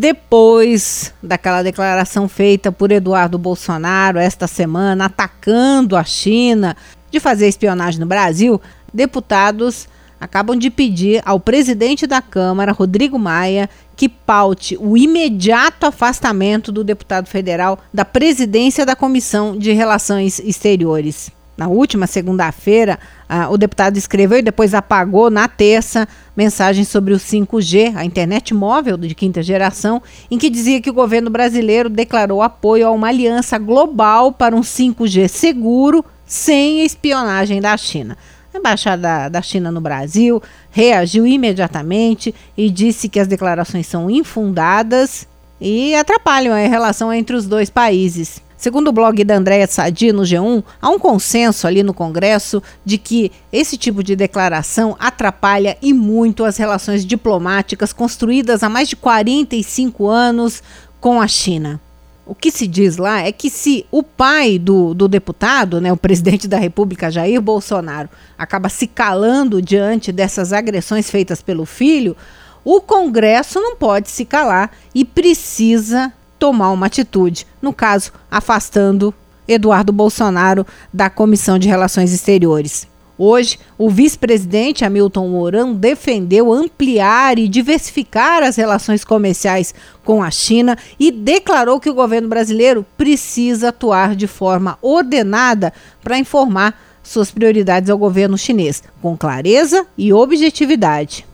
Depois daquela declaração feita por Eduardo Bolsonaro esta semana, atacando a China de fazer espionagem no Brasil, deputados acabam de pedir ao presidente da Câmara, Rodrigo Maia, que paute o imediato afastamento do deputado federal da presidência da Comissão de Relações Exteriores. Na última segunda-feira, ah, o deputado escreveu e depois apagou na terça mensagem sobre o 5G, a internet móvel de quinta geração, em que dizia que o governo brasileiro declarou apoio a uma aliança global para um 5G seguro sem espionagem da China. A embaixada da China no Brasil reagiu imediatamente e disse que as declarações são infundadas e atrapalham a relação entre os dois países. Segundo o blog da Andréa Sadi no G1, há um consenso ali no Congresso de que esse tipo de declaração atrapalha e muito as relações diplomáticas construídas há mais de 45 anos com a China. O que se diz lá é que se o pai do, do deputado, né, o presidente da República, Jair Bolsonaro, acaba se calando diante dessas agressões feitas pelo filho, o Congresso não pode se calar e precisa tomar uma atitude, no caso, afastando Eduardo Bolsonaro da Comissão de Relações Exteriores. Hoje, o vice-presidente Hamilton Mourão defendeu ampliar e diversificar as relações comerciais com a China e declarou que o governo brasileiro precisa atuar de forma ordenada para informar suas prioridades ao governo chinês, com clareza e objetividade.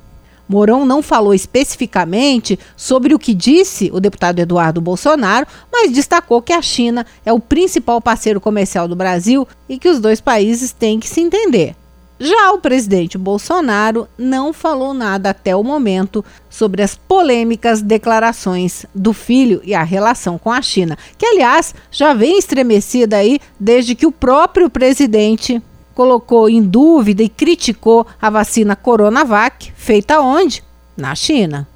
Mourão não falou especificamente sobre o que disse o deputado Eduardo Bolsonaro, mas destacou que a China é o principal parceiro comercial do Brasil e que os dois países têm que se entender. Já o presidente Bolsonaro não falou nada até o momento sobre as polêmicas declarações do filho e a relação com a China, que aliás já vem estremecida aí desde que o próprio presidente colocou em dúvida e criticou a vacina Coronavac, feita onde? Na China.